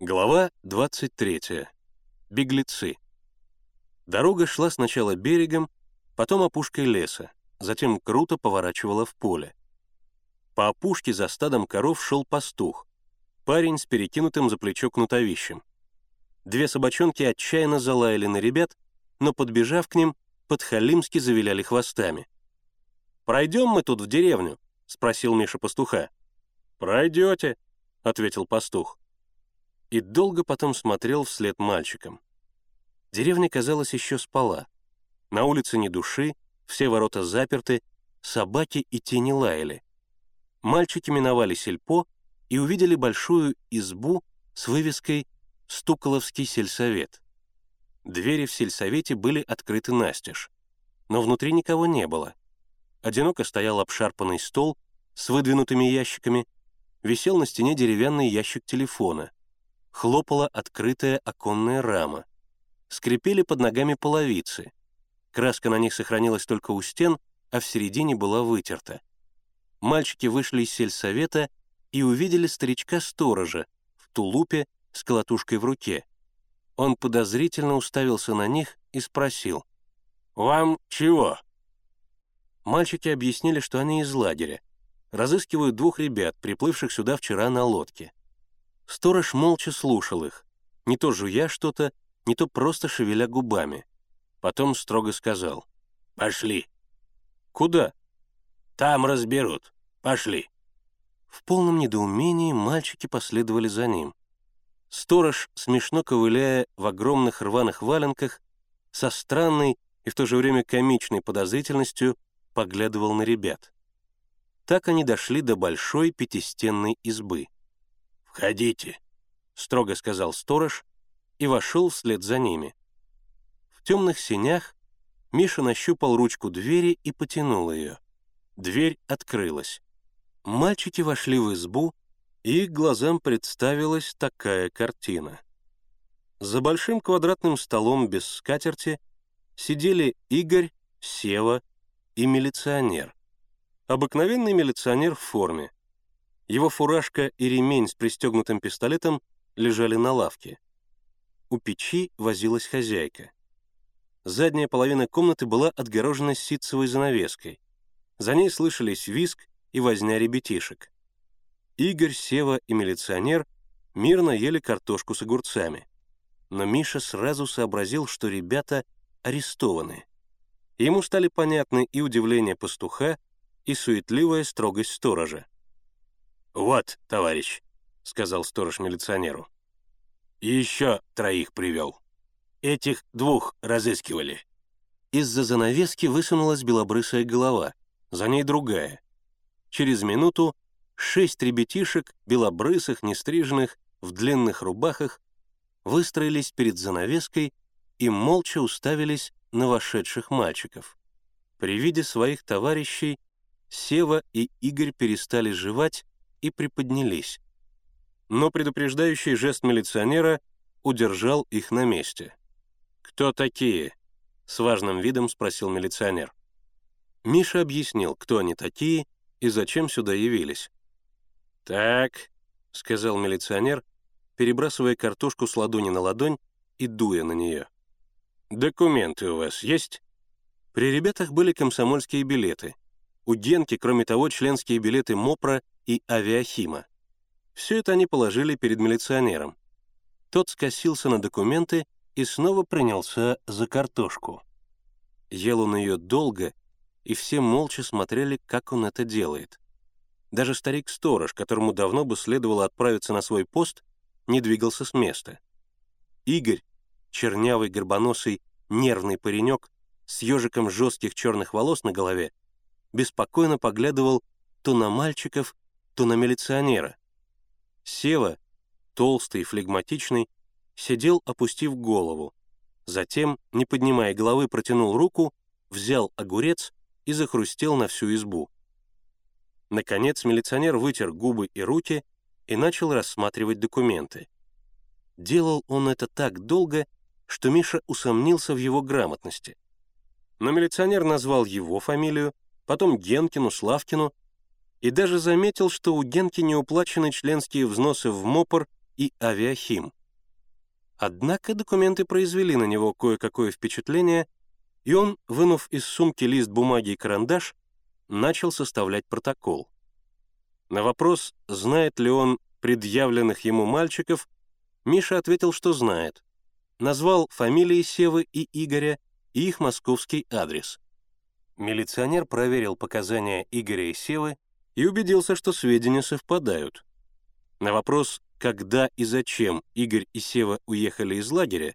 Глава 23. Беглецы. Дорога шла сначала берегом, потом опушкой леса, затем круто поворачивала в поле. По опушке за стадом коров шел пастух, парень с перекинутым за плечо кнутовищем. Две собачонки отчаянно залаяли на ребят, но, подбежав к ним, подхалимски завиляли хвостами. «Пройдем мы тут в деревню?» — спросил Миша пастуха. «Пройдете», — ответил пастух и долго потом смотрел вслед мальчикам. Деревня, казалось, еще спала. На улице ни души, все ворота заперты, собаки и тени лаяли. Мальчики миновали сельпо и увидели большую избу с вывеской «Стуколовский сельсовет». Двери в сельсовете были открыты настежь, но внутри никого не было. Одиноко стоял обшарпанный стол с выдвинутыми ящиками, висел на стене деревянный ящик телефона хлопала открытая оконная рама. Скрипели под ногами половицы. Краска на них сохранилась только у стен, а в середине была вытерта. Мальчики вышли из сельсовета и увидели старичка-сторожа в тулупе с колотушкой в руке. Он подозрительно уставился на них и спросил. «Вам чего?» Мальчики объяснили, что они из лагеря. Разыскивают двух ребят, приплывших сюда вчера на лодке. Сторож молча слушал их, не то жуя что-то, не то просто шевеля губами. Потом строго сказал «Пошли». «Куда?» «Там разберут. Пошли». В полном недоумении мальчики последовали за ним. Сторож, смешно ковыляя в огромных рваных валенках, со странной и в то же время комичной подозрительностью поглядывал на ребят. Так они дошли до большой пятистенной избы. «Входите», — строго сказал сторож и вошел вслед за ними. В темных сенях Миша нащупал ручку двери и потянул ее. Дверь открылась. Мальчики вошли в избу, и их глазам представилась такая картина. За большим квадратным столом без скатерти сидели Игорь, Сева и милиционер. Обыкновенный милиционер в форме, его фуражка и ремень с пристегнутым пистолетом лежали на лавке. У печи возилась хозяйка. Задняя половина комнаты была отгорожена ситцевой занавеской. За ней слышались виск и возня ребятишек. Игорь, Сева и милиционер мирно ели картошку с огурцами. Но Миша сразу сообразил, что ребята арестованы. Ему стали понятны и удивление пастуха, и суетливая строгость сторожа. «Вот, товарищ», — сказал сторож милиционеру. «И еще троих привел. Этих двух разыскивали». Из-за занавески высунулась белобрысая голова, за ней другая. Через минуту шесть ребятишек, белобрысых, нестриженных, в длинных рубахах, выстроились перед занавеской и молча уставились на вошедших мальчиков. При виде своих товарищей Сева и Игорь перестали жевать и приподнялись. Но предупреждающий жест милиционера удержал их на месте. «Кто такие?» — с важным видом спросил милиционер. Миша объяснил, кто они такие и зачем сюда явились. «Так», — сказал милиционер, перебрасывая картошку с ладони на ладонь и дуя на нее. «Документы у вас есть?» При ребятах были комсомольские билеты. У Генки, кроме того, членские билеты МОПРа и авиахима. Все это они положили перед милиционером. Тот скосился на документы и снова принялся за картошку. Ел он ее долго, и все молча смотрели, как он это делает. Даже старик-сторож, которому давно бы следовало отправиться на свой пост, не двигался с места. Игорь, чернявый, горбоносый, нервный паренек с ежиком жестких черных волос на голове, беспокойно поглядывал то на мальчиков, то на милиционера. Сева, толстый и флегматичный, сидел, опустив голову. Затем, не поднимая головы, протянул руку, взял огурец и захрустел на всю избу. Наконец милиционер вытер губы и руки и начал рассматривать документы. Делал он это так долго, что Миша усомнился в его грамотности. Но милиционер назвал его фамилию, потом Генкину, Славкину, и даже заметил, что у Генки не уплачены членские взносы в МОПор и Авиахим. Однако документы произвели на него кое-какое впечатление, и он, вынув из сумки лист бумаги и карандаш, начал составлять протокол. На вопрос, знает ли он предъявленных ему мальчиков, Миша ответил, что знает. Назвал фамилии Севы и Игоря и их московский адрес. Милиционер проверил показания Игоря и Севы и убедился, что сведения совпадают. На вопрос, когда и зачем Игорь и Сева уехали из лагеря,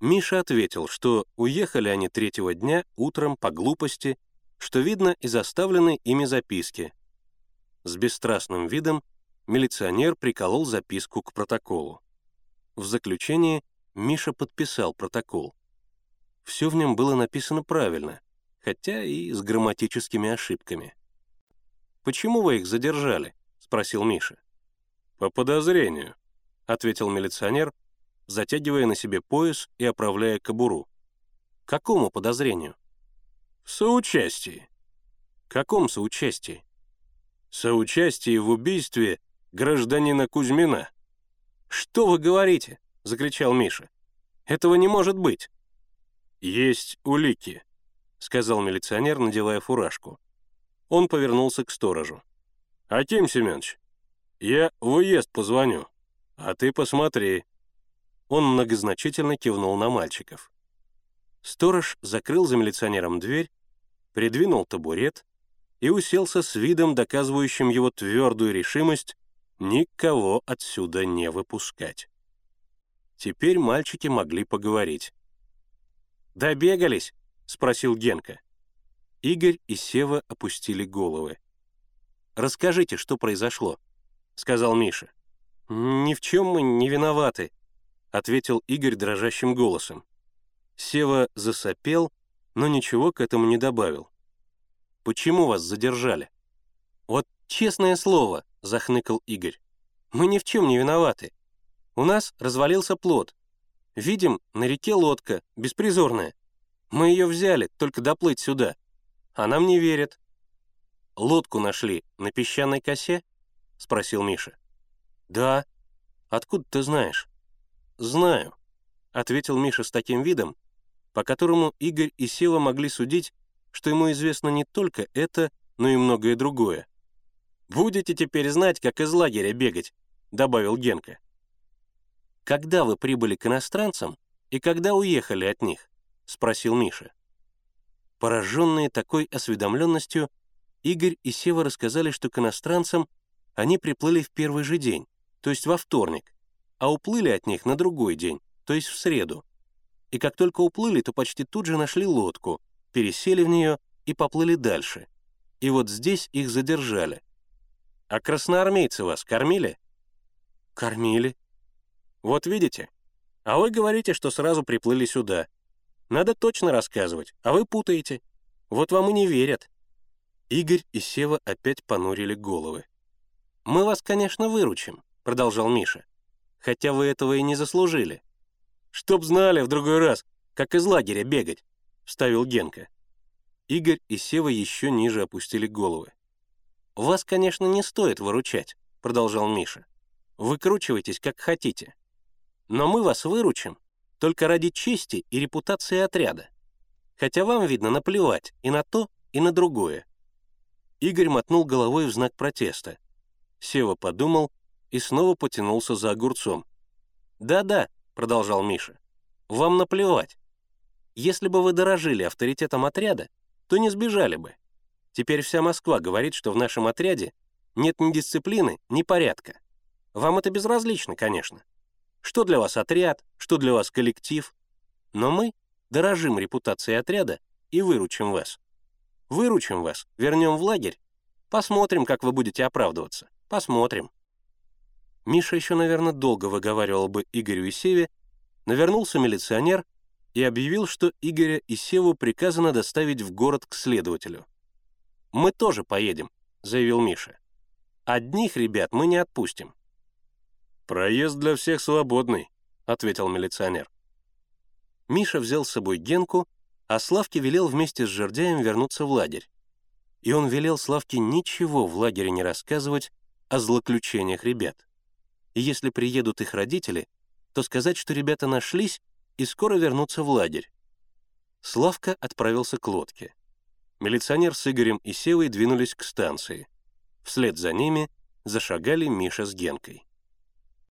Миша ответил, что уехали они третьего дня утром по глупости, что видно из оставленной ими записки. С бесстрастным видом милиционер приколол записку к протоколу. В заключение Миша подписал протокол. Все в нем было написано правильно, хотя и с грамматическими ошибками. «Почему вы их задержали?» — спросил Миша. «По подозрению», — ответил милиционер, затягивая на себе пояс и оправляя кобуру. «Какому подозрению?» «В соучастии». «Каком соучастии?» «Соучастии в убийстве гражданина Кузьмина». «Что вы говорите?» — закричал Миша. «Этого не может быть». «Есть улики», — сказал милиционер, надевая фуражку. Он повернулся к сторожу. «Аким Семенович, я в уезд позвоню, а ты посмотри». Он многозначительно кивнул на мальчиков. Сторож закрыл за милиционером дверь, придвинул табурет и уселся с видом, доказывающим его твердую решимость никого отсюда не выпускать. Теперь мальчики могли поговорить. «Добегались?» — спросил Генка. Игорь и Сева опустили головы. «Расскажите, что произошло», — сказал Миша. «Ни в чем мы не виноваты», — ответил Игорь дрожащим голосом. Сева засопел, но ничего к этому не добавил. «Почему вас задержали?» «Вот честное слово», — захныкал Игорь. «Мы ни в чем не виноваты. У нас развалился плод. Видим, на реке лодка, беспризорная. Мы ее взяли, только доплыть сюда. А нам не верят». «Лодку нашли на песчаной косе?» — спросил Миша. «Да. Откуда ты знаешь?» «Знаю», — ответил Миша с таким видом, по которому Игорь и Сева могли судить, что ему известно не только это, но и многое другое. «Будете теперь знать, как из лагеря бегать», — добавил Генка. «Когда вы прибыли к иностранцам и когда уехали от них?» — спросил Миша. Пораженные такой осведомленностью, Игорь и Сева рассказали, что к иностранцам они приплыли в первый же день, то есть во вторник, а уплыли от них на другой день, то есть в среду. И как только уплыли, то почти тут же нашли лодку, пересели в нее и поплыли дальше. И вот здесь их задержали. «А красноармейцы вас кормили?» «Кормили». «Вот видите? А вы говорите, что сразу приплыли сюда. Надо точно рассказывать, а вы путаете. Вот вам и не верят». Игорь и Сева опять понурили головы. «Мы вас, конечно, выручим», — продолжал Миша. «Хотя вы этого и не заслужили». «Чтоб знали в другой раз, как из лагеря бегать», — вставил Генка. Игорь и Сева еще ниже опустили головы. «Вас, конечно, не стоит выручать», — продолжал Миша. «Выкручивайтесь, как хотите. Но мы вас выручим, только ради чести и репутации отряда. Хотя вам, видно, наплевать и на то, и на другое. Игорь мотнул головой в знак протеста. Сева подумал и снова потянулся за огурцом. «Да-да», — продолжал Миша, — «вам наплевать. Если бы вы дорожили авторитетом отряда, то не сбежали бы. Теперь вся Москва говорит, что в нашем отряде нет ни дисциплины, ни порядка. Вам это безразлично, конечно. Что для вас отряд, что для вас коллектив. Но мы дорожим репутацией отряда и выручим вас. Выручим вас, вернем в лагерь. Посмотрим, как вы будете оправдываться. Посмотрим. Миша еще, наверное, долго выговаривал бы Игорю и Севе, но вернулся милиционер и объявил, что Игоря и Севу приказано доставить в город к следователю. «Мы тоже поедем», — заявил Миша. «Одних ребят мы не отпустим. «Проезд для всех свободный», — ответил милиционер. Миша взял с собой Генку, а Славке велел вместе с Жердяем вернуться в лагерь. И он велел Славке ничего в лагере не рассказывать о злоключениях ребят. и если приедут их родители, то сказать, что ребята нашлись и скоро вернутся в лагерь. Славка отправился к лодке. Милиционер с Игорем и Севой двинулись к станции. Вслед за ними зашагали Миша с Генкой.